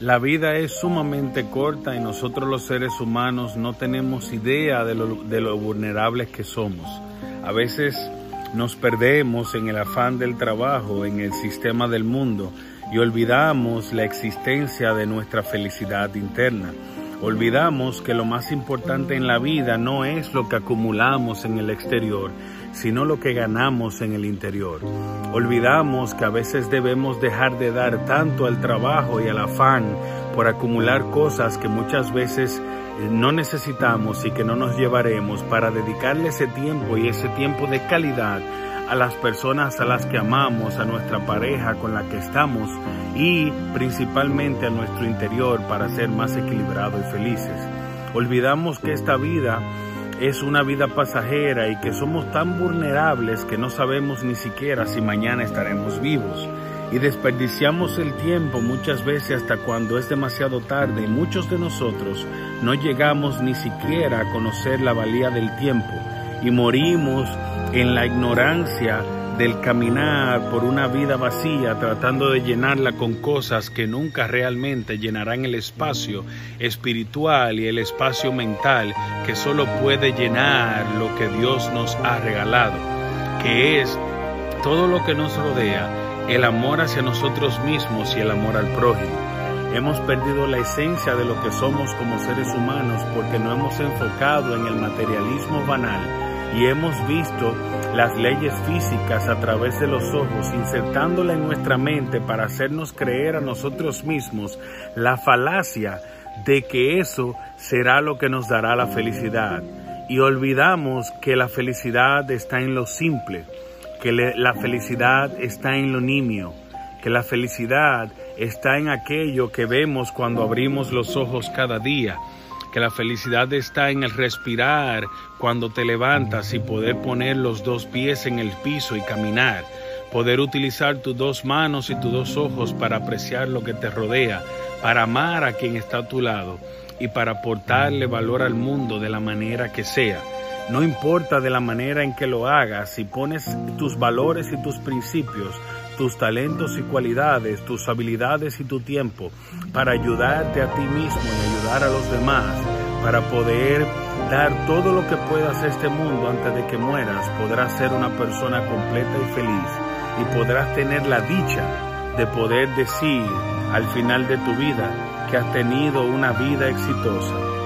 La vida es sumamente corta y nosotros los seres humanos no tenemos idea de lo, de lo vulnerables que somos. A veces nos perdemos en el afán del trabajo, en el sistema del mundo y olvidamos la existencia de nuestra felicidad interna. Olvidamos que lo más importante en la vida no es lo que acumulamos en el exterior, sino lo que ganamos en el interior. Olvidamos que a veces debemos dejar de dar tanto al trabajo y al afán por acumular cosas que muchas veces eh, no necesitamos y que no nos llevaremos para dedicarle ese tiempo y ese tiempo de calidad a las personas a las que amamos, a nuestra pareja con la que estamos y principalmente a nuestro interior para ser más equilibrados y felices. Olvidamos que esta vida es una vida pasajera y que somos tan vulnerables que no sabemos ni siquiera si mañana estaremos vivos. Y desperdiciamos el tiempo muchas veces hasta cuando es demasiado tarde y muchos de nosotros no llegamos ni siquiera a conocer la valía del tiempo y morimos en la ignorancia del caminar por una vida vacía tratando de llenarla con cosas que nunca realmente llenarán el espacio espiritual y el espacio mental que solo puede llenar lo que Dios nos ha regalado, que es todo lo que nos rodea, el amor hacia nosotros mismos y el amor al prójimo. Hemos perdido la esencia de lo que somos como seres humanos porque no hemos enfocado en el materialismo banal y hemos visto las leyes físicas a través de los ojos, insertándola en nuestra mente para hacernos creer a nosotros mismos la falacia de que eso será lo que nos dará la felicidad. Y olvidamos que la felicidad está en lo simple, que la felicidad está en lo nimio, que la felicidad está en aquello que vemos cuando abrimos los ojos cada día que la felicidad está en el respirar cuando te levantas y poder poner los dos pies en el piso y caminar, poder utilizar tus dos manos y tus dos ojos para apreciar lo que te rodea, para amar a quien está a tu lado y para aportarle valor al mundo de la manera que sea. No importa de la manera en que lo hagas, si pones tus valores y tus principios, tus talentos y cualidades, tus habilidades y tu tiempo para ayudarte a ti mismo y ayudar a los demás, para poder dar todo lo que puedas a este mundo antes de que mueras, podrás ser una persona completa y feliz y podrás tener la dicha de poder decir al final de tu vida que has tenido una vida exitosa